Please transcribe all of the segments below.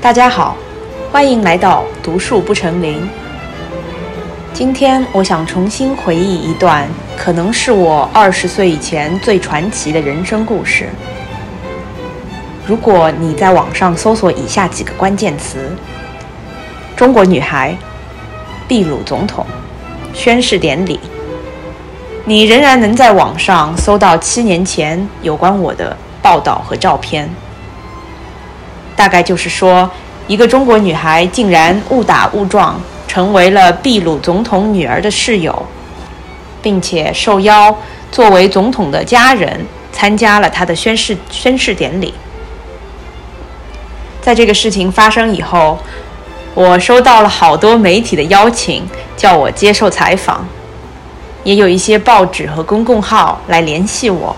大家好，欢迎来到读树不成林。今天我想重新回忆一段可能是我二十岁以前最传奇的人生故事。如果你在网上搜索以下几个关键词：中国女孩、秘鲁总统、宣誓典礼，你仍然能在网上搜到七年前有关我的报道和照片。大概就是说，一个中国女孩竟然误打误撞成为了秘鲁总统女儿的室友，并且受邀作为总统的家人参加了他的宣誓宣誓典礼。在这个事情发生以后，我收到了好多媒体的邀请，叫我接受采访，也有一些报纸和公共号来联系我。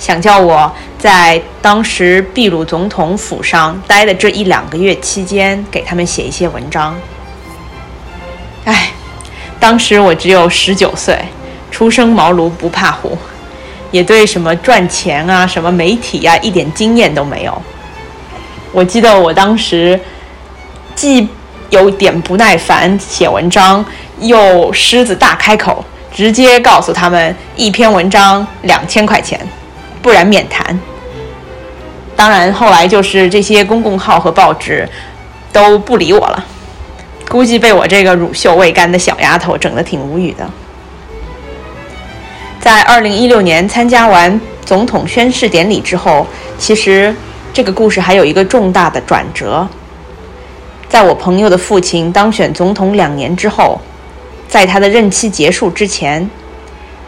想叫我在当时秘鲁总统府上待的这一两个月期间，给他们写一些文章。哎，当时我只有十九岁，初生茅庐不怕虎，也对什么赚钱啊、什么媒体呀一点经验都没有。我记得我当时既有点不耐烦写文章，又狮子大开口，直接告诉他们一篇文章两千块钱。不然免谈。当然，后来就是这些公共号和报纸都不理我了，估计被我这个乳臭未干的小丫头整得挺无语的。在二零一六年参加完总统宣誓典礼之后，其实这个故事还有一个重大的转折。在我朋友的父亲当选总统两年之后，在他的任期结束之前。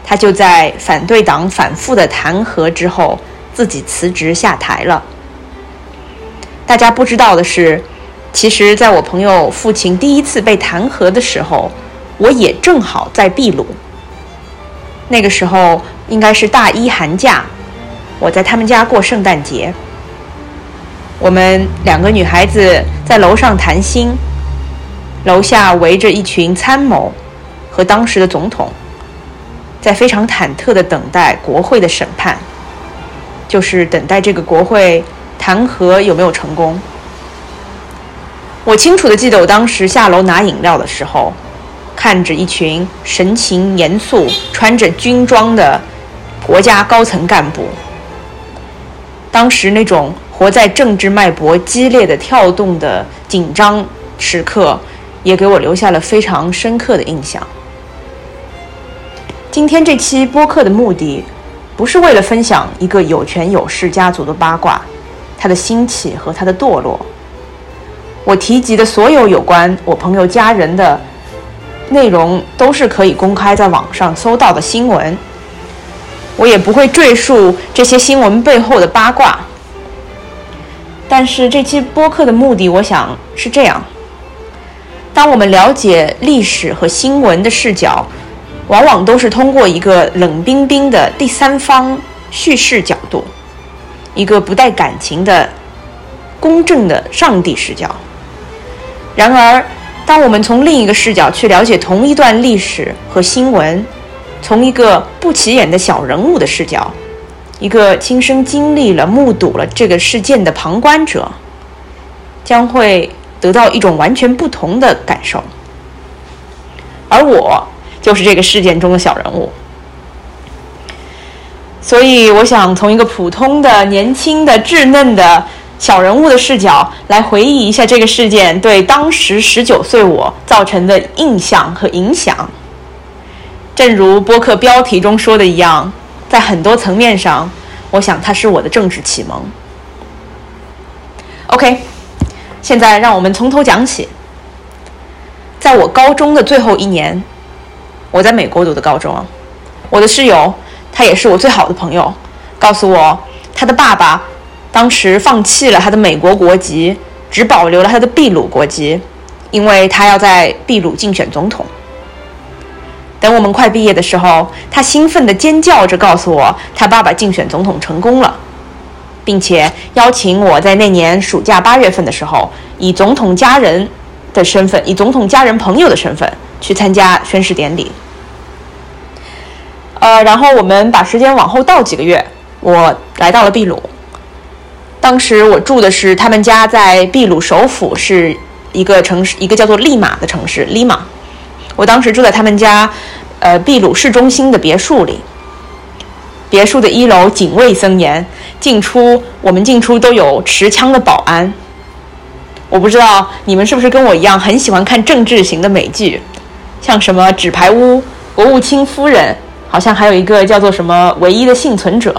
他就在反对党反复的弹劾之后，自己辞职下台了。大家不知道的是，其实在我朋友父亲第一次被弹劾的时候，我也正好在秘鲁。那个时候应该是大一寒假，我在他们家过圣诞节。我们两个女孩子在楼上谈心，楼下围着一群参谋和当时的总统。在非常忐忑地等待国会的审判，就是等待这个国会弹劾有没有成功。我清楚地记得，我当时下楼拿饮料的时候，看着一群神情严肃、穿着军装的国家高层干部。当时那种活在政治脉搏激烈的跳动的紧张时刻，也给我留下了非常深刻的印象。今天这期播客的目的，不是为了分享一个有权有势家族的八卦，它的兴起和它的堕落。我提及的所有有关我朋友家人的内容，都是可以公开在网上搜到的新闻。我也不会赘述这些新闻背后的八卦。但是这期播客的目的，我想是这样：当我们了解历史和新闻的视角。往往都是通过一个冷冰冰的第三方叙事角度，一个不带感情的公正的上帝视角。然而，当我们从另一个视角去了解同一段历史和新闻，从一个不起眼的小人物的视角，一个亲身经历了、目睹了这个事件的旁观者，将会得到一种完全不同的感受。而我。就是这个事件中的小人物，所以我想从一个普通的、年轻的、稚嫩的小人物的视角来回忆一下这个事件对当时十九岁我造成的印象和影响。正如播客标题中说的一样，在很多层面上，我想它是我的政治启蒙。OK，现在让我们从头讲起，在我高中的最后一年。我在美国读的高中，我的室友，他也是我最好的朋友，告诉我，他的爸爸当时放弃了他的美国国籍，只保留了他的秘鲁国籍，因为他要在秘鲁竞选总统。等我们快毕业的时候，他兴奋地尖叫着告诉我，他爸爸竞选总统成功了，并且邀请我在那年暑假八月份的时候，以总统家人的身份，以总统家人朋友的身份。去参加宣誓典礼，呃，然后我们把时间往后倒几个月，我来到了秘鲁。当时我住的是他们家在秘鲁首府，是一个城市，一个叫做利马的城市。利马，我当时住在他们家，呃，秘鲁市中心的别墅里。别墅的一楼警卫森严，进出我们进出都有持枪的保安。我不知道你们是不是跟我一样很喜欢看政治型的美剧，像什么《纸牌屋》《国务卿夫人》，好像还有一个叫做什么《唯一的幸存者》。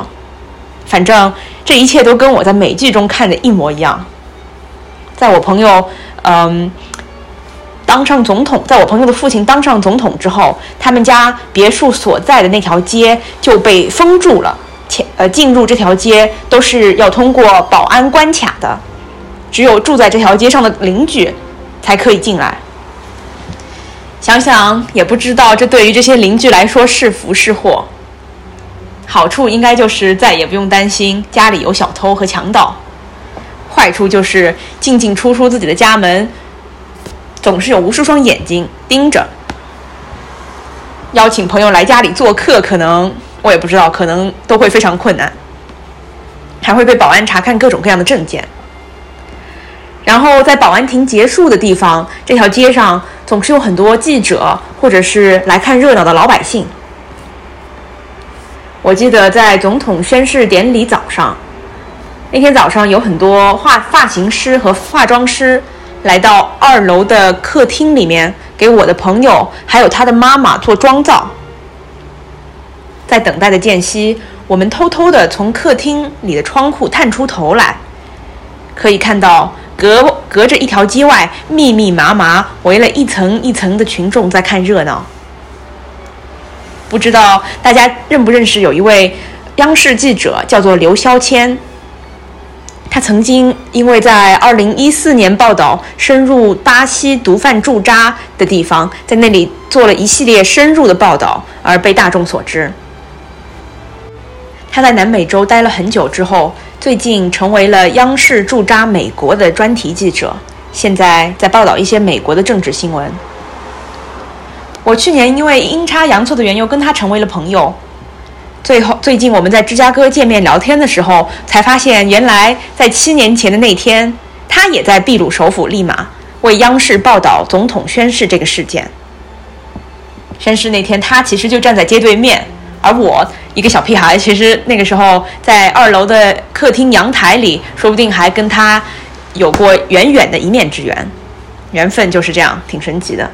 反正这一切都跟我在美剧中看的一模一样。在我朋友嗯当上总统，在我朋友的父亲当上总统之后，他们家别墅所在的那条街就被封住了，前呃进入这条街都是要通过保安关卡的，只有住在这条街上的邻居才可以进来。想想也不知道这对于这些邻居来说是福是祸。好处应该就是再也不用担心家里有小偷和强盗，坏处就是进进出出自己的家门，总是有无数双眼睛盯着。邀请朋友来家里做客，可能我也不知道，可能都会非常困难，还会被保安查看各种各样的证件。然后在保安亭结束的地方，这条街上总是有很多记者或者是来看热闹的老百姓。我记得在总统宣誓典礼早上，那天早上有很多化发型师和化妆师来到二楼的客厅里面，给我的朋友还有他的妈妈做妆造。在等待的间隙，我们偷偷地从客厅里的窗户探出头来，可以看到隔隔着一条街外密密麻麻围了一层一层的群众在看热闹。不知道大家认不认识有一位央视记者，叫做刘肖谦。他曾经因为在2014年报道深入巴西毒贩驻扎的地方，在那里做了一系列深入的报道，而被大众所知。他在南美洲待了很久之后，最近成为了央视驻扎美国的专题记者，现在在报道一些美国的政治新闻。我去年因为阴差阳错的缘由跟他成为了朋友，最后最近我们在芝加哥见面聊天的时候，才发现原来在七年前的那天，他也在秘鲁首府利马为央视报道总统宣誓这个事件。宣誓那天，他其实就站在街对面，而我一个小屁孩，其实那个时候在二楼的客厅阳台里，说不定还跟他有过远远的一面之缘，缘分就是这样，挺神奇的。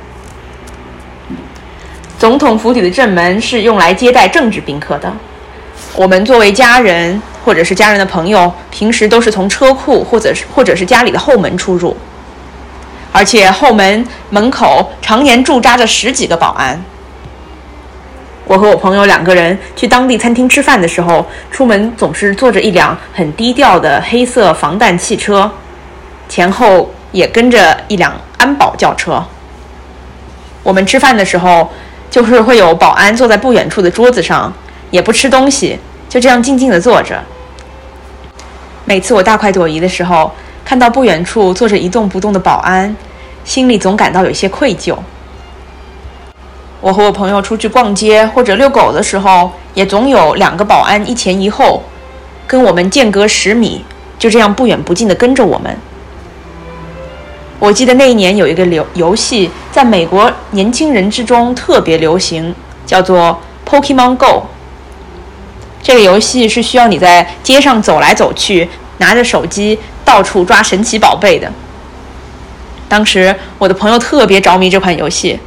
总统府邸的正门是用来接待政治宾客的。我们作为家人或者是家人的朋友，平时都是从车库或者是或者是家里的后门出入，而且后门门口常年驻扎着十几个保安。我和我朋友两个人去当地餐厅吃饭的时候，出门总是坐着一辆很低调的黑色防弹汽车，前后也跟着一辆安保轿车。我们吃饭的时候。就是会有保安坐在不远处的桌子上，也不吃东西，就这样静静地坐着。每次我大快朵颐的时候，看到不远处坐着一动不动的保安，心里总感到有些愧疚。我和我朋友出去逛街或者遛狗的时候，也总有两个保安一前一后，跟我们间隔十米，就这样不远不近地跟着我们。我记得那一年有一个流游戏，在美国年轻人之中特别流行，叫做 Pokemon Go。这个游戏是需要你在街上走来走去，拿着手机到处抓神奇宝贝的。当时我的朋友特别着迷这款游戏，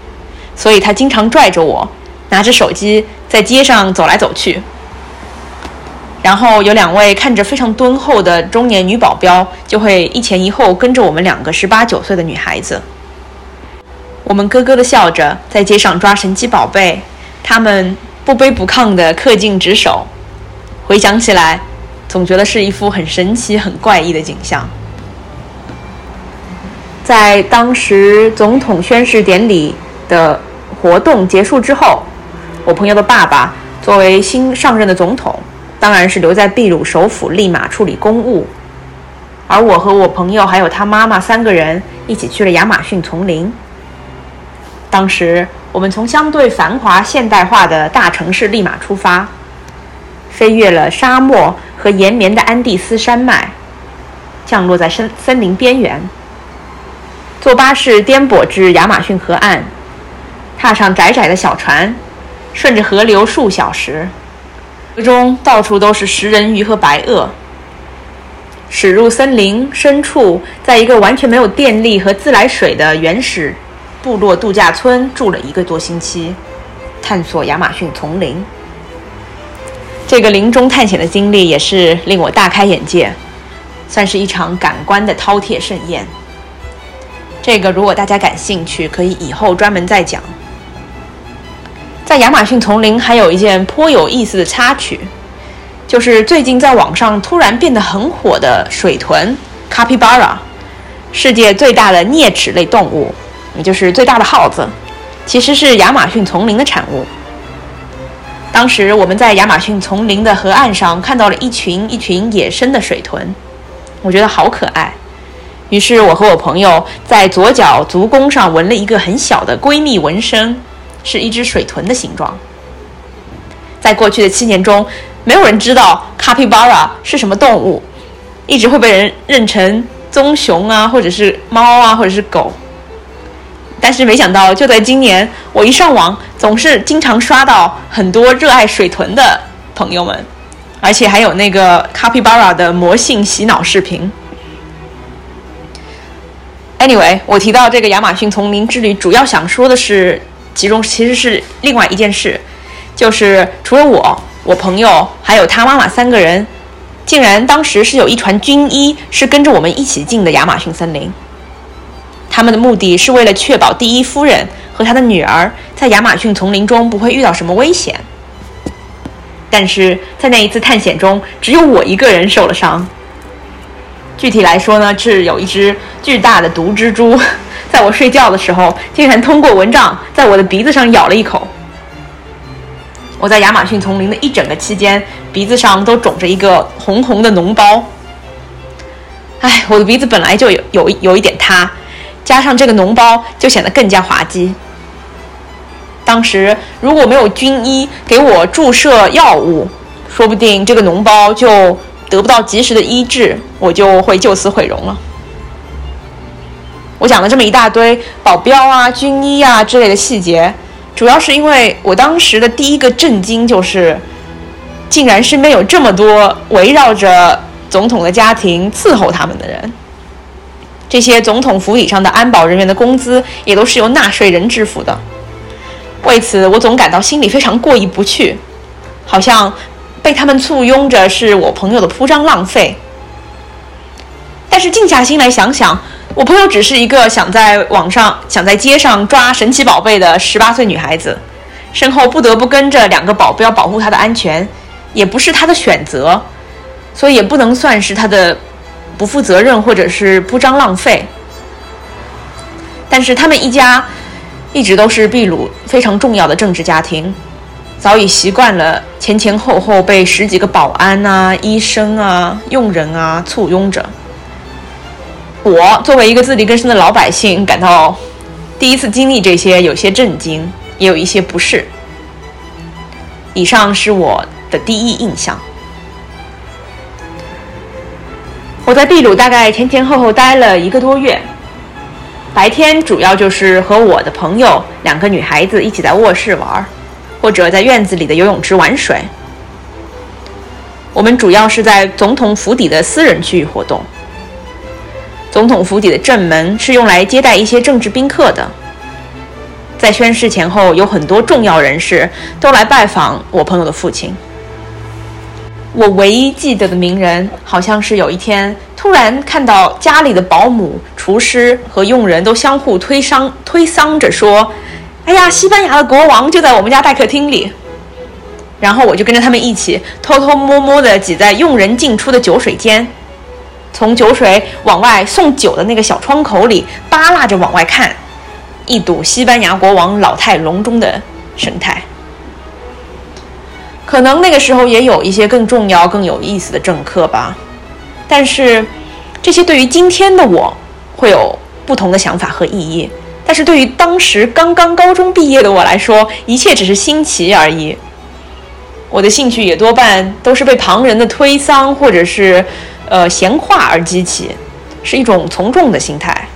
所以他经常拽着我，拿着手机在街上走来走去。然后有两位看着非常敦厚的中年女保镖，就会一前一后跟着我们两个十八九岁的女孩子。我们咯咯地笑着，在街上抓神奇宝贝，他们不卑不亢地恪尽职守。回想起来，总觉得是一幅很神奇、很怪异的景象。在当时总统宣誓典礼的活动结束之后，我朋友的爸爸作为新上任的总统。当然是留在秘鲁首府利马处理公务，而我和我朋友还有他妈妈三个人一起去了亚马逊丛林。当时我们从相对繁华现代化的大城市利马出发，飞越了沙漠和延绵的安第斯山脉，降落在森森林边缘。坐巴士颠簸至亚马逊河岸，踏上窄窄的小船，顺着河流数小时，河中到处都是食人鱼和白鳄。驶入森林深处，在一个完全没有电力和自来水的原始部落度假村住了一个多星期，探索亚马逊丛林。这个林中探险的经历也是令我大开眼界，算是一场感官的饕餮盛宴。这个如果大家感兴趣，可以以后专门再讲。在亚马逊丛林还有一件颇有意思的插曲。就是最近在网上突然变得很火的水豚 （capybara），世界最大的啮齿类动物，也就是最大的耗子，其实是亚马逊丛林的产物。当时我们在亚马逊丛林的河岸上看到了一群一群野生的水豚，我觉得好可爱。于是我和我朋友在左脚足弓上纹了一个很小的闺蜜纹身，是一只水豚的形状。在过去的七年中。没有人知道卡皮巴拉是什么动物，一直会被人认成棕熊啊，或者是猫啊，或者是狗。但是没想到，就在今年，我一上网，总是经常刷到很多热爱水豚的朋友们，而且还有那个卡皮巴拉的魔性洗脑视频。Anyway，我提到这个亚马逊丛林之旅，主要想说的是，其中其实是另外一件事，就是除了我。我朋友还有他妈妈三个人，竟然当时是有一船军医是跟着我们一起进的亚马逊森林。他们的目的是为了确保第一夫人和她的女儿在亚马逊丛林中不会遇到什么危险。但是在那一次探险中，只有我一个人受了伤。具体来说呢，是有一只巨大的毒蜘蛛，在我睡觉的时候，竟然通过蚊帐在我的鼻子上咬了一口。我在亚马逊丛林的一整个期间，鼻子上都肿着一个红红的脓包。哎，我的鼻子本来就有有有一点塌，加上这个脓包，就显得更加滑稽。当时如果没有军医给我注射药物，说不定这个脓包就得不到及时的医治，我就会就此毁容了。我讲了这么一大堆保镖啊、军医啊之类的细节。主要是因为我当时的第一个震惊就是，竟然身边有这么多围绕着总统的家庭伺候他们的人。这些总统府邸上的安保人员的工资也都是由纳税人支付的。为此，我总感到心里非常过意不去，好像被他们簇拥着是我朋友的铺张浪费。但是静下心来想想。我朋友只是一个想在网上、想在街上抓神奇宝贝的十八岁女孩子，身后不得不跟着两个保镖保护她的安全，也不是她的选择，所以也不能算是她的不负责任或者是铺张浪费。但是他们一家一直都是秘鲁非常重要的政治家庭，早已习惯了前前后后被十几个保安啊、医生啊、佣人啊簇拥着。我作为一个自力更生的老百姓，感到第一次经历这些有些震惊，也有一些不适。以上是我的第一印象。我在秘鲁大概前前后后待了一个多月，白天主要就是和我的朋友两个女孩子一起在卧室玩，或者在院子里的游泳池玩水。我们主要是在总统府邸的私人区域活动。总统府邸的正门是用来接待一些政治宾客的。在宣誓前后，有很多重要人士都来拜访我朋友的父亲。我唯一记得的名人，好像是有一天突然看到家里的保姆、厨师和佣人都相互推搡、推搡着说：“哎呀，西班牙的国王就在我们家大客厅里。”然后我就跟着他们一起偷偷摸摸地挤在佣人进出的酒水间。从酒水往外送酒的那个小窗口里扒拉着往外看，一睹西班牙国王老态龙钟的神态。可能那个时候也有一些更重要、更有意思的政客吧，但是这些对于今天的我会有不同的想法和意义。但是对于当时刚刚高中毕业的我来说，一切只是新奇而已。我的兴趣也多半都是被旁人的推搡或者是呃闲话而激起，是一种从众的心态。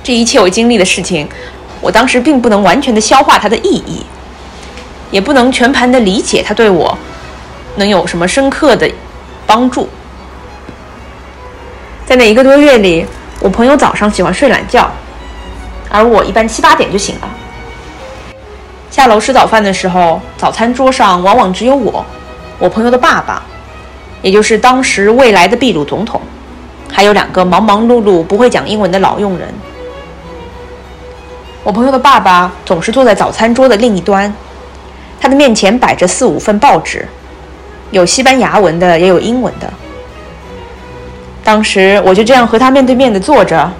这一切我经历的事情，我当时并不能完全的消化它的意义，也不能全盘的理解它对我能有什么深刻的帮助。在那一个多月里，我朋友早上喜欢睡懒觉，而我一般七八点就醒了。下楼吃早饭的时候，早餐桌上往往只有我、我朋友的爸爸，也就是当时未来的秘鲁总统，还有两个忙忙碌碌不会讲英文的老佣人。我朋友的爸爸总是坐在早餐桌的另一端，他的面前摆着四五份报纸，有西班牙文的，也有英文的。当时我就这样和他面对面的坐着，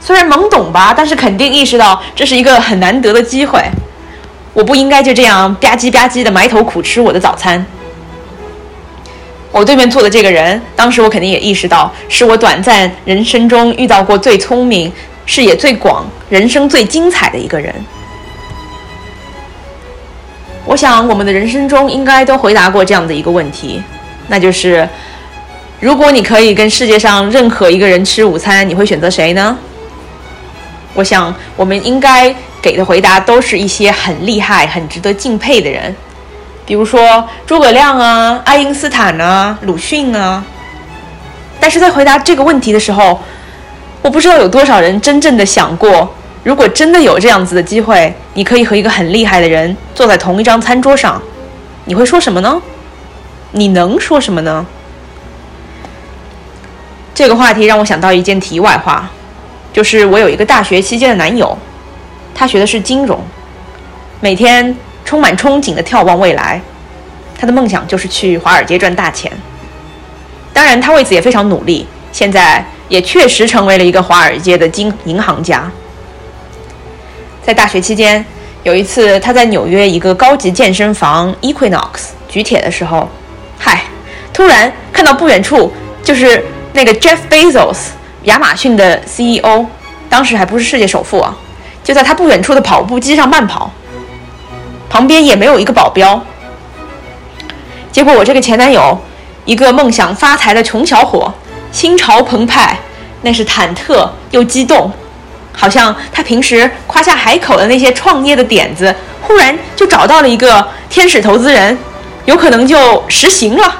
虽然懵懂吧，但是肯定意识到这是一个很难得的机会，我不应该就这样吧唧吧唧的埋头苦吃我的早餐。我对面坐的这个人，当时我肯定也意识到，是我短暂人生中遇到过最聪明。视野最广、人生最精彩的一个人。我想，我们的人生中应该都回答过这样的一个问题，那就是：如果你可以跟世界上任何一个人吃午餐，你会选择谁呢？我想，我们应该给的回答都是一些很厉害、很值得敬佩的人，比如说诸葛亮啊、爱因斯坦啊、鲁迅啊。但是在回答这个问题的时候，我不知道有多少人真正的想过，如果真的有这样子的机会，你可以和一个很厉害的人坐在同一张餐桌上，你会说什么呢？你能说什么呢？这个话题让我想到一件题外话，就是我有一个大学期间的男友，他学的是金融，每天充满憧憬的眺望未来，他的梦想就是去华尔街赚大钱。当然，他为此也非常努力，现在。也确实成为了一个华尔街的金银行家。在大学期间，有一次他在纽约一个高级健身房 Equinox 举铁的时候，嗨，突然看到不远处就是那个 Jeff Bezos，亚马逊的 CEO，当时还不是世界首富啊，就在他不远处的跑步机上慢跑，旁边也没有一个保镖。结果我这个前男友，一个梦想发财的穷小伙。心潮澎湃，那是忐忑又激动，好像他平时夸下海口的那些创业的点子，忽然就找到了一个天使投资人，有可能就实行了，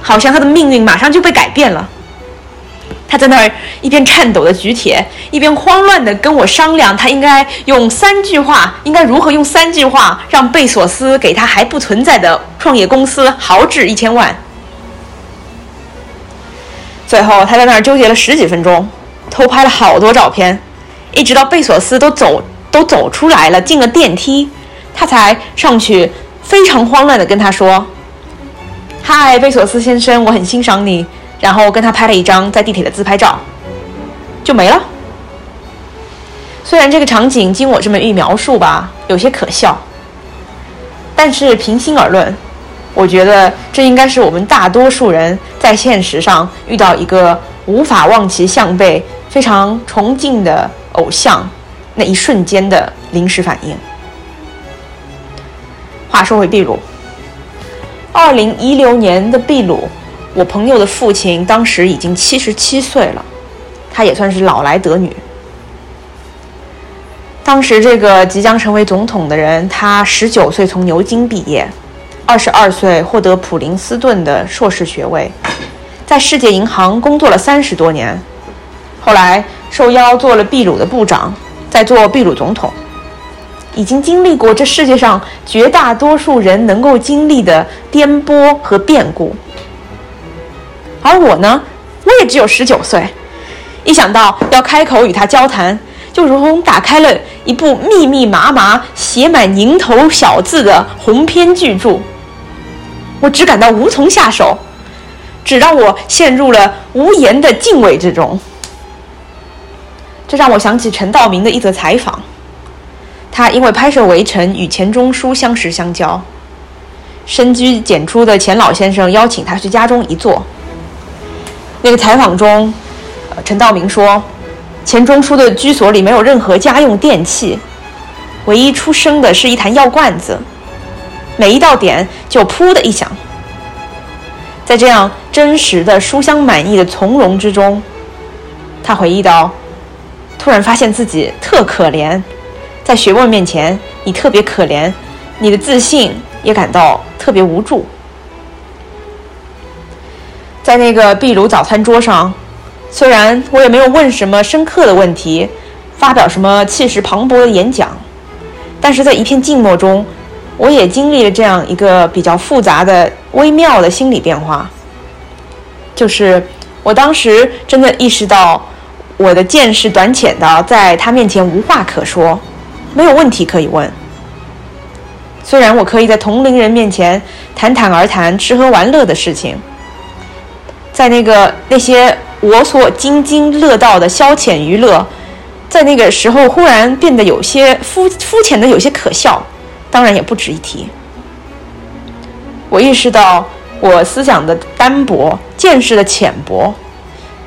好像他的命运马上就被改变了。他在那儿一边颤抖的举铁，一边慌乱的跟我商量，他应该用三句话，应该如何用三句话让贝索斯给他还不存在的创业公司豪掷一千万。最后，他在那儿纠结了十几分钟，偷拍了好多照片，一直到贝索斯都走都走出来了，进了电梯，他才上去，非常慌乱地跟他说：“嗨，贝索斯先生，我很欣赏你。”然后跟他拍了一张在地铁的自拍照，就没了。虽然这个场景经我这么一描述吧，有些可笑，但是平心而论。我觉得这应该是我们大多数人在现实上遇到一个无法望其项背、非常崇敬的偶像那一瞬间的临时反应。话说回秘鲁，二零一六年的秘鲁，我朋友的父亲当时已经七十七岁了，他也算是老来得女。当时这个即将成为总统的人，他十九岁从牛津毕业。二十二岁获得普林斯顿的硕士学位，在世界银行工作了三十多年，后来受邀做了秘鲁的部长，再做秘鲁总统，已经经历过这世界上绝大多数人能够经历的颠簸和变故。而我呢，我也只有十九岁，一想到要开口与他交谈，就如同打开了一部密密麻麻写满蝇头小字的鸿篇巨著。我只感到无从下手，只让我陷入了无言的敬畏之中。这让我想起陈道明的一则采访，他因为拍摄《围城》与钱钟书相识相交，深居简出的钱老先生邀请他去家中一坐。那个采访中，陈道明说，钱钟书的居所里没有任何家用电器，唯一出声的是一坛药罐子。每一道点就噗的一响。在这样真实的书香满意的从容之中，他回忆到，突然发现自己特可怜，在学问面前你特别可怜，你的自信也感到特别无助。在那个壁炉早餐桌上，虽然我也没有问什么深刻的问题，发表什么气势磅礴的演讲，但是在一片静默中，我也经历了这样一个比较复杂的、微妙的心理变化，就是我当时真的意识到，我的见识短浅的，在他面前无话可说，没有问题可以问。虽然我可以在同龄人面前侃侃而谈吃喝玩乐的事情。在那个那些我所津津乐道的消遣娱乐，在那个时候忽然变得有些肤肤浅的，有些可笑，当然也不值一提。我意识到我思想的单薄，见识的浅薄，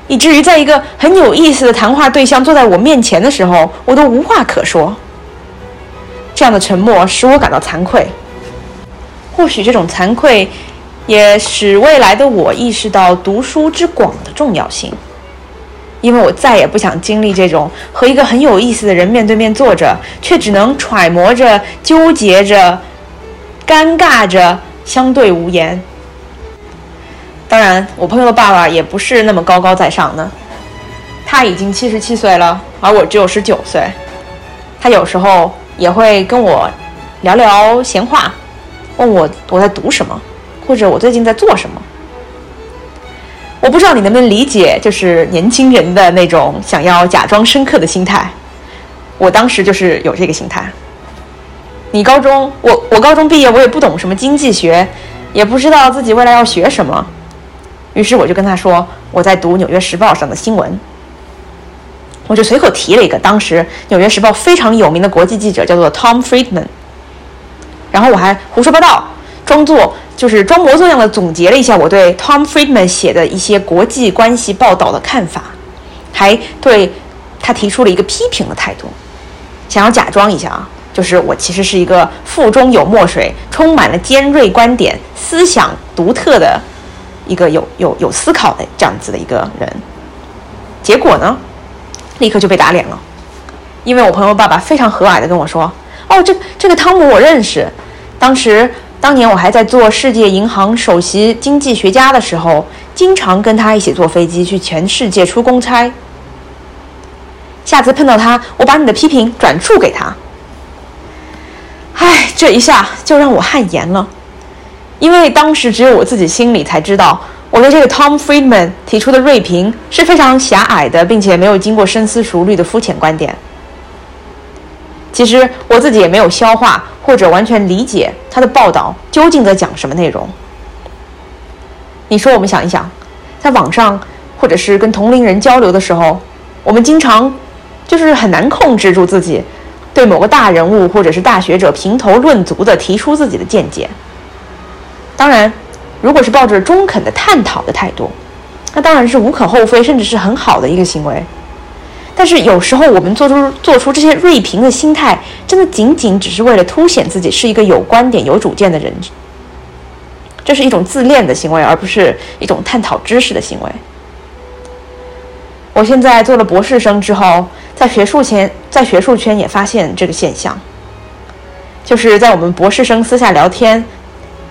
以至于在一个很有意思的谈话对象坐在我面前的时候，我都无话可说。这样的沉默使我感到惭愧。或许这种惭愧。也使未来的我意识到读书之广的重要性，因为我再也不想经历这种和一个很有意思的人面对面坐着，却只能揣摩着、纠结着、尴尬着、相对无言。当然，我朋友的爸爸也不是那么高高在上的，他已经七十七岁了，而我只有十九岁。他有时候也会跟我聊聊闲话，问我我在读什么。或者我最近在做什么？我不知道你能不能理解，就是年轻人的那种想要假装深刻的心态。我当时就是有这个心态。你高中，我我高中毕业，我也不懂什么经济学，也不知道自己未来要学什么。于是我就跟他说，我在读《纽约时报》上的新闻。我就随口提了一个当时《纽约时报》非常有名的国际记者，叫做 Tom Friedman。然后我还胡说八道，装作。就是装模作样的总结了一下我对 Tom Friedman 写的一些国际关系报道的看法，还对他提出了一个批评的态度，想要假装一下啊，就是我其实是一个腹中有墨水、充满了尖锐观点、思想独特的一个有有有思考的这样子的一个人。结果呢，立刻就被打脸了，因为我朋友爸爸非常和蔼的跟我说：“哦，这这个汤姆我认识，当时。”当年我还在做世界银行首席经济学家的时候，经常跟他一起坐飞机去全世界出公差。下次碰到他，我把你的批评转述给他。唉，这一下就让我汗颜了，因为当时只有我自己心里才知道，我对这个 Tom Friedman 提出的锐评是非常狭隘的，并且没有经过深思熟虑的肤浅观点。其实我自己也没有消化或者完全理解他的报道究竟在讲什么内容。你说，我们想一想，在网上或者是跟同龄人交流的时候，我们经常就是很难控制住自己，对某个大人物或者是大学者评头论足的提出自己的见解。当然，如果是抱着中肯的探讨的态度，那当然是无可厚非，甚至是很好的一个行为。但是有时候我们做出做出这些锐评的心态，真的仅仅只是为了凸显自己是一个有观点、有主见的人，这是一种自恋的行为，而不是一种探讨知识的行为。我现在做了博士生之后，在学术圈在学术圈也发现这个现象，就是在我们博士生私下聊天，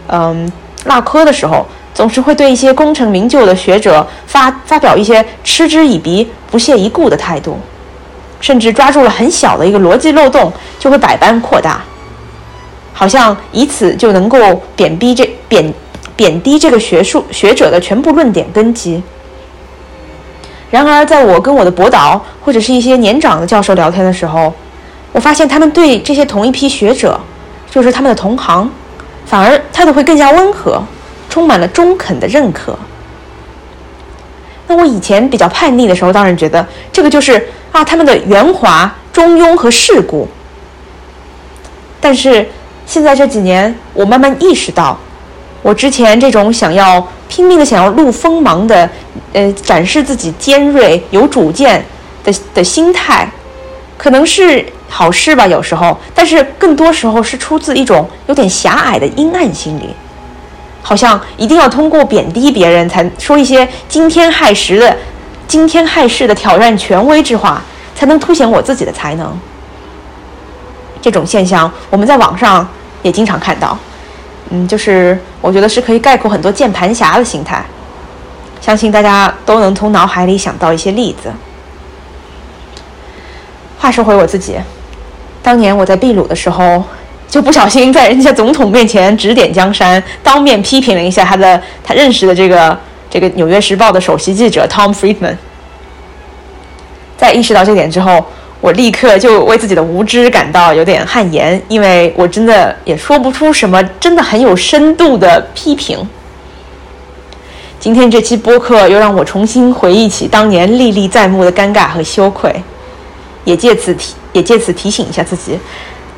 嗯，唠嗑的时候。总是会对一些功成名就的学者发发表一些嗤之以鼻、不屑一顾的态度，甚至抓住了很小的一个逻辑漏洞，就会百般扩大，好像以此就能够贬低这贬贬低这个学术学者的全部论点根基。然而，在我跟我的博导或者是一些年长的教授聊天的时候，我发现他们对这些同一批学者，就是他们的同行，反而态度会更加温和。充满了中肯的认可。那我以前比较叛逆的时候，当然觉得这个就是啊他们的圆滑、中庸和世故。但是现在这几年，我慢慢意识到，我之前这种想要拼命的想要露锋芒的，呃，展示自己尖锐、有主见的的心态，可能是好事吧，有时候，但是更多时候是出自一种有点狭隘的阴暗心理，好像一定要通过贬低别人，才说一些惊天骇实的、惊天骇世的挑战权威之话，才能凸显我自己的才能。这种现象，我们在网上也经常看到。嗯，就是我觉得是可以概括很多键盘侠的心态，相信大家都能从脑海里想到一些例子。话说回我自己。当年我在秘鲁的时候，就不小心在人家总统面前指点江山，当面批评了一下他的他认识的这个这个《纽约时报》的首席记者 Tom Friedman。在意识到这点之后，我立刻就为自己的无知感到有点汗颜，因为我真的也说不出什么真的很有深度的批评。今天这期播客又让我重新回忆起当年历历在目的尴尬和羞愧，也借此提。也借此提醒一下自己，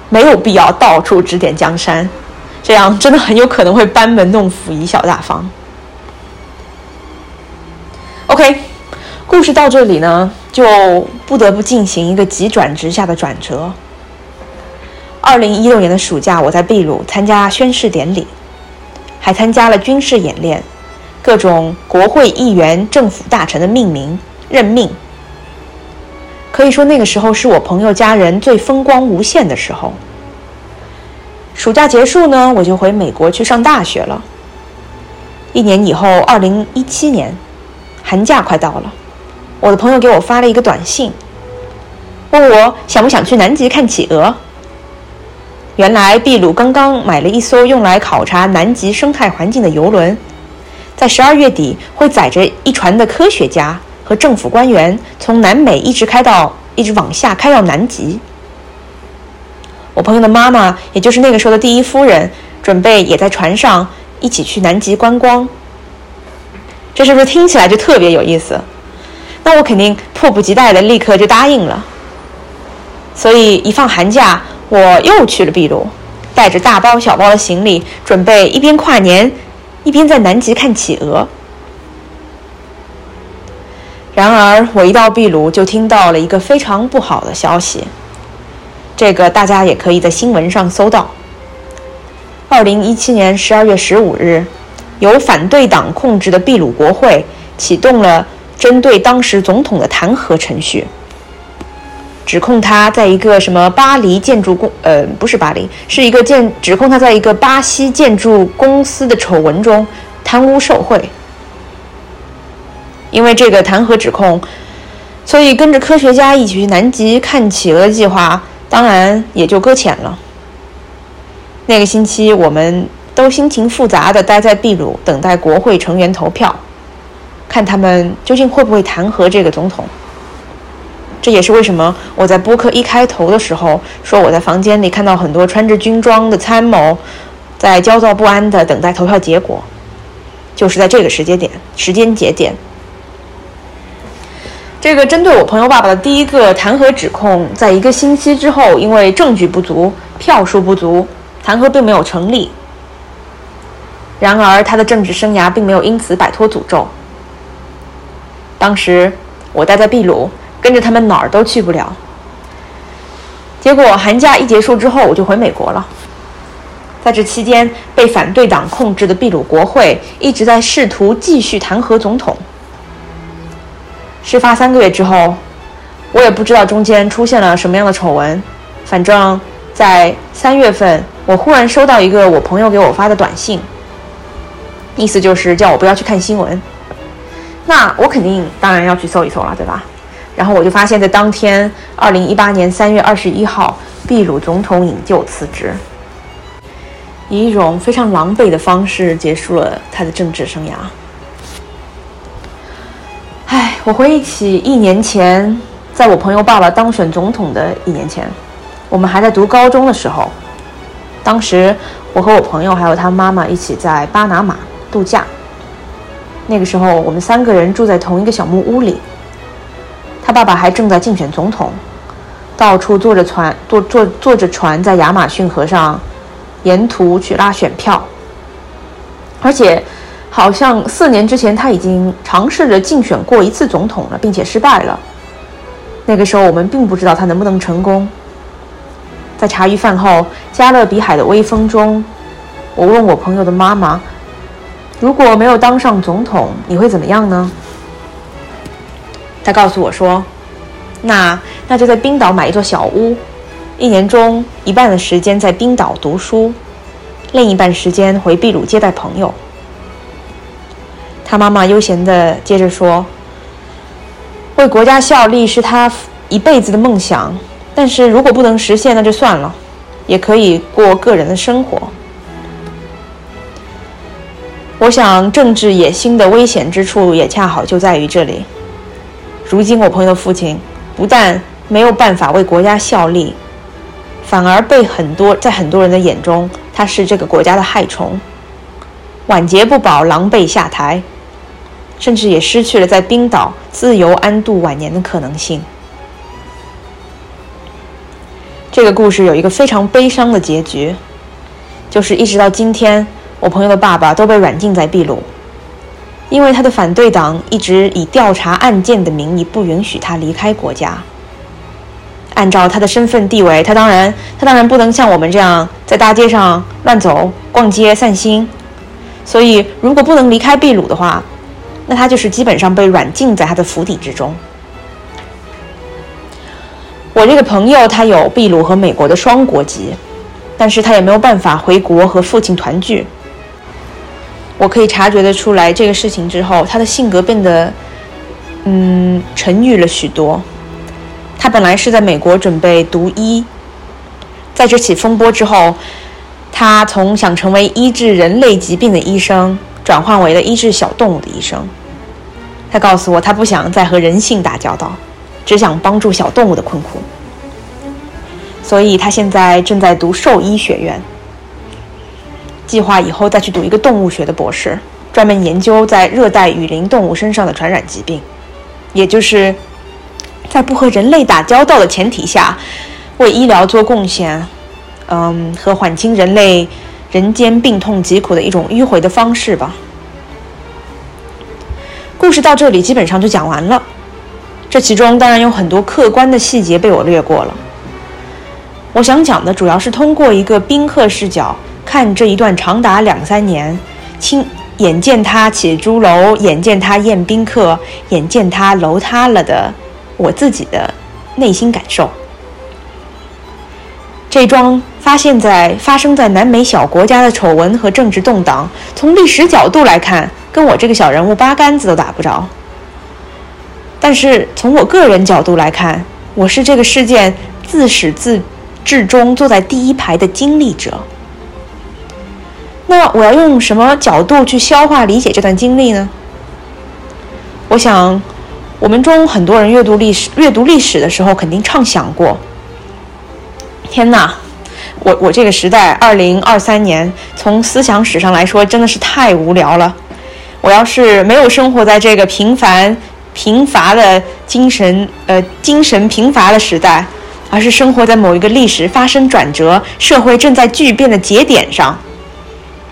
没有必要到处指点江山，这样真的很有可能会班门弄斧、贻笑大方。OK，故事到这里呢，就不得不进行一个急转直下的转折。二零一六年的暑假，我在秘鲁参加宣誓典礼，还参加了军事演练，各种国会议员、政府大臣的命名任命。可以说那个时候是我朋友家人最风光无限的时候。暑假结束呢，我就回美国去上大学了。一年以后，二零一七年，寒假快到了，我的朋友给我发了一个短信，问我想不想去南极看企鹅。原来秘鲁刚刚买了一艘用来考察南极生态环境的游轮，在十二月底会载着一船的科学家。和政府官员从南美一直开到，一直往下开到南极。我朋友的妈妈，也就是那个时候的第一夫人，准备也在船上一起去南极观光。这是不是听起来就特别有意思？那我肯定迫不及待的立刻就答应了。所以一放寒假，我又去了秘鲁，带着大包小包的行李，准备一边跨年，一边在南极看企鹅。然而，我一到秘鲁就听到了一个非常不好的消息。这个大家也可以在新闻上搜到。二零一七年十二月十五日，由反对党控制的秘鲁国会启动了针对当时总统的弹劾程序，指控他在一个什么巴黎建筑公……呃，不是巴黎，是一个建，指控他在一个巴西建筑公司的丑闻中贪污受贿。因为这个弹劾指控，所以跟着科学家一起去南极看企鹅的计划，当然也就搁浅了。那个星期，我们都心情复杂的待在秘鲁，等待国会成员投票，看他们究竟会不会弹劾这个总统。这也是为什么我在播客一开头的时候说我在房间里看到很多穿着军装的参谋，在焦躁不安的等待投票结果，就是在这个时间点、时间节点。这个针对我朋友爸爸的第一个弹劾指控，在一个星期之后，因为证据不足、票数不足，弹劾并没有成立。然而，他的政治生涯并没有因此摆脱诅咒。当时我待在秘鲁，跟着他们哪儿都去不了。结果寒假一结束之后，我就回美国了。在这期间，被反对党控制的秘鲁国会一直在试图继续弹劾总统。事发三个月之后，我也不知道中间出现了什么样的丑闻。反正，在三月份，我忽然收到一个我朋友给我发的短信，意思就是叫我不要去看新闻。那我肯定当然要去搜一搜了，对吧？然后我就发现，在当天，二零一八年三月二十一号，秘鲁总统引咎辞职，以一种非常狼狈的方式结束了他的政治生涯。唉，我回忆起一年前，在我朋友爸爸当选总统的一年前，我们还在读高中的时候。当时我和我朋友还有他妈妈一起在巴拿马度假。那个时候我们三个人住在同一个小木屋里。他爸爸还正在竞选总统，到处坐着船，坐坐坐着船在亚马逊河上，沿途去拉选票，而且。好像四年之前他已经尝试着竞选过一次总统了，并且失败了。那个时候我们并不知道他能不能成功。在茶余饭后，加勒比海的微风中，我问我朋友的妈妈：“如果没有当上总统，你会怎么样呢？”她告诉我说：“那那就在冰岛买一座小屋，一年中一半的时间在冰岛读书，另一半时间回秘鲁接待朋友。”他妈妈悠闲地接着说：“为国家效力是他一辈子的梦想。”但是如果不能实现，那就算了，也可以过个人的生活。我想，政治野心的危险之处也恰好就在于这里。如今，我朋友的父亲不但没有办法为国家效力，反而被很多在很多人的眼中，他是这个国家的害虫，晚节不保，狼狈下台，甚至也失去了在冰岛自由安度晚年的可能性。这个故事有一个非常悲伤的结局，就是一直到今天，我朋友的爸爸都被软禁在秘鲁，因为他的反对党一直以调查案件的名义不允许他离开国家。按照他的身份地位，他当然他当然不能像我们这样在大街上乱走、逛街、散心，所以如果不能离开秘鲁的话，那他就是基本上被软禁在他的府邸之中。我这个朋友，他有秘鲁和美国的双国籍，但是他也没有办法回国和父亲团聚。我可以察觉得出来，这个事情之后，他的性格变得，嗯，沉郁了许多。他本来是在美国准备读医，在这起风波之后，他从想成为医治人类疾病的医生，转换为了医治小动物的医生。他告诉我，他不想再和人性打交道。只想帮助小动物的困苦，所以他现在正在读兽医学院，计划以后再去读一个动物学的博士，专门研究在热带雨林动物身上的传染疾病，也就是在不和人类打交道的前提下，为医疗做贡献，嗯，和缓清人类人间病痛疾苦的一种迂回的方式吧。故事到这里基本上就讲完了。这其中当然有很多客观的细节被我略过了。我想讲的主要是通过一个宾客视角看这一段长达两三年，亲眼见他起朱楼，眼见他宴宾客，眼见他楼塌了的我自己的内心感受。这桩发现在发生在南美小国家的丑闻和政治动荡，从历史角度来看，跟我这个小人物八竿子都打不着。但是从我个人角度来看，我是这个事件自始自至终坐在第一排的经历者。那我要用什么角度去消化理解这段经历呢？我想，我们中很多人阅读历史、阅读历史的时候，肯定畅想过：天哪，我我这个时代，二零二三年，从思想史上来说，真的是太无聊了。我要是没有生活在这个平凡。贫乏的精神，呃，精神贫乏的时代，而是生活在某一个历史发生转折、社会正在巨变的节点上，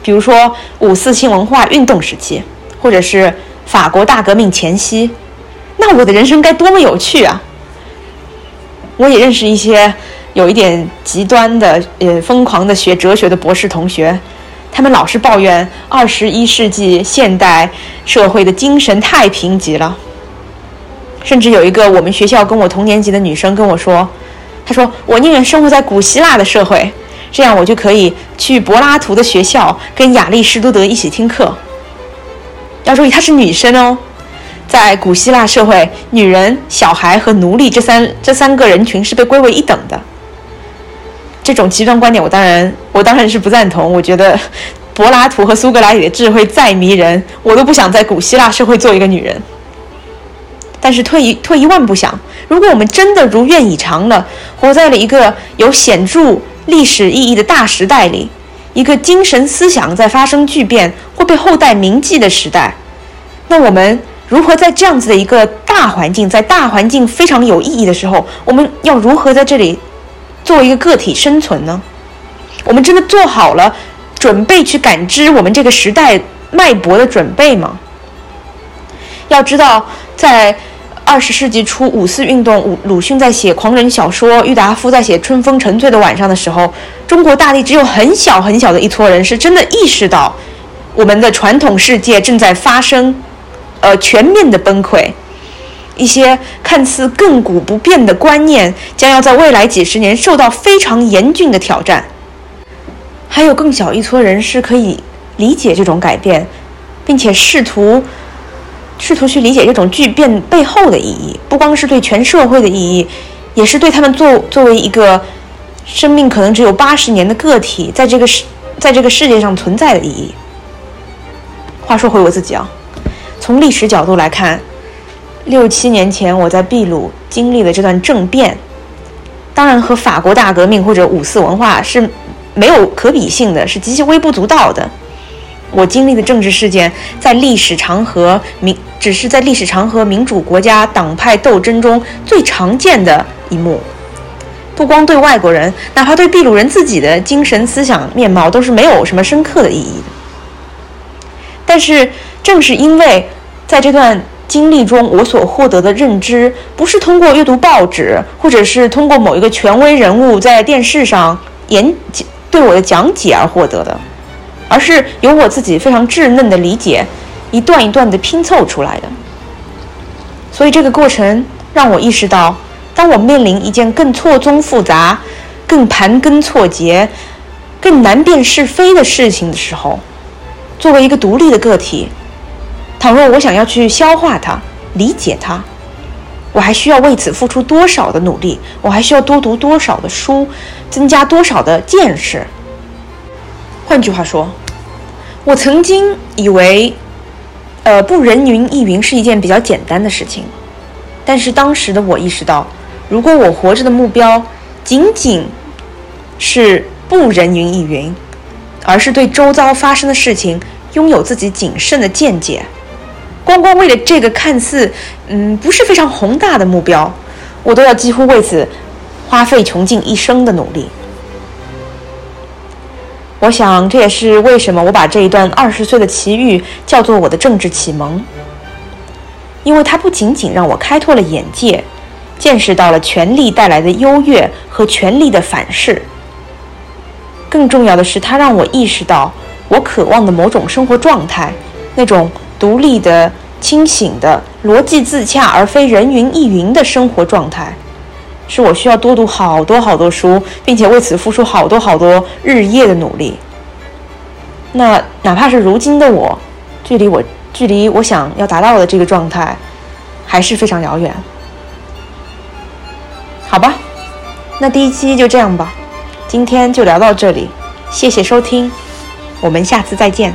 比如说五四新文化运动时期，或者是法国大革命前夕，那我的人生该多么有趣啊！我也认识一些有一点极端的、呃，疯狂的学哲学的博士同学，他们老是抱怨二十一世纪现代社会的精神太贫瘠了。甚至有一个我们学校跟我同年级的女生跟我说：“她说我宁愿生活在古希腊的社会，这样我就可以去柏拉图的学校跟亚里士多德一起听课。”要注意，她是女生哦。在古希腊社会，女人、小孩和奴隶这三这三个人群是被归为一等的。这种极端观点，我当然我当然是不赞同。我觉得 柏拉图和苏格拉底的智慧再迷人，我都不想在古希腊社会做一个女人。但是退一退一万步想，如果我们真的如愿以偿了，活在了一个有显著历史意义的大时代里，一个精神思想在发生巨变、会被后代铭记的时代，那我们如何在这样子的一个大环境，在大环境非常有意义的时候，我们要如何在这里作为一个个体生存呢？我们真的做好了准备去感知我们这个时代脉搏的准备吗？要知道，在二十世纪初五四运动，鲁鲁迅在写狂人小说，郁达夫在写《春风沉醉的晚上》的时候，中国大地只有很小很小的一撮人是真的意识到，我们的传统世界正在发生，呃，全面的崩溃，一些看似亘古不变的观念将要在未来几十年受到非常严峻的挑战。还有更小一撮人是可以理解这种改变，并且试图。试图去理解这种巨变背后的意义，不光是对全社会的意义，也是对他们作作为一个生命可能只有八十年的个体，在这个世在这个世界上存在的意义。话说回我自己啊，从历史角度来看，六七年前我在秘鲁经历了这段政变，当然和法国大革命或者五四文化是没有可比性的，是极其微不足道的。我经历的政治事件，在历史长河民只是在历史长河民主国家党派斗争中最常见的一幕。不光对外国人，哪怕对秘鲁人自己的精神思想面貌，都是没有什么深刻的意义的。但是，正是因为在这段经历中，我所获得的认知，不是通过阅读报纸，或者是通过某一个权威人物在电视上演对我的讲解而获得的。而是由我自己非常稚嫩的理解，一段一段的拼凑出来的。所以这个过程让我意识到，当我面临一件更错综复杂、更盘根错节、更难辨是非的事情的时候，作为一个独立的个体，倘若我想要去消化它、理解它，我还需要为此付出多少的努力？我还需要多读多少的书，增加多少的见识？换句话说。我曾经以为，呃，不人云亦云是一件比较简单的事情，但是当时的我意识到，如果我活着的目标仅仅是不人云亦云，而是对周遭发生的事情拥有自己谨慎的见解，光光为了这个看似嗯不是非常宏大的目标，我都要几乎为此花费穷尽一生的努力。我想，这也是为什么我把这一段二十岁的奇遇叫做我的政治启蒙，因为它不仅仅让我开拓了眼界，见识到了权力带来的优越和权力的反噬，更重要的是，它让我意识到我渴望的某种生活状态，那种独立的、清醒的、逻辑自洽而非人云亦云的生活状态。是我需要多读好多好多书，并且为此付出好多好多日夜的努力。那哪怕是如今的我，距离我距离我想要达到的这个状态，还是非常遥远。好吧，那第一期就这样吧，今天就聊到这里，谢谢收听，我们下次再见。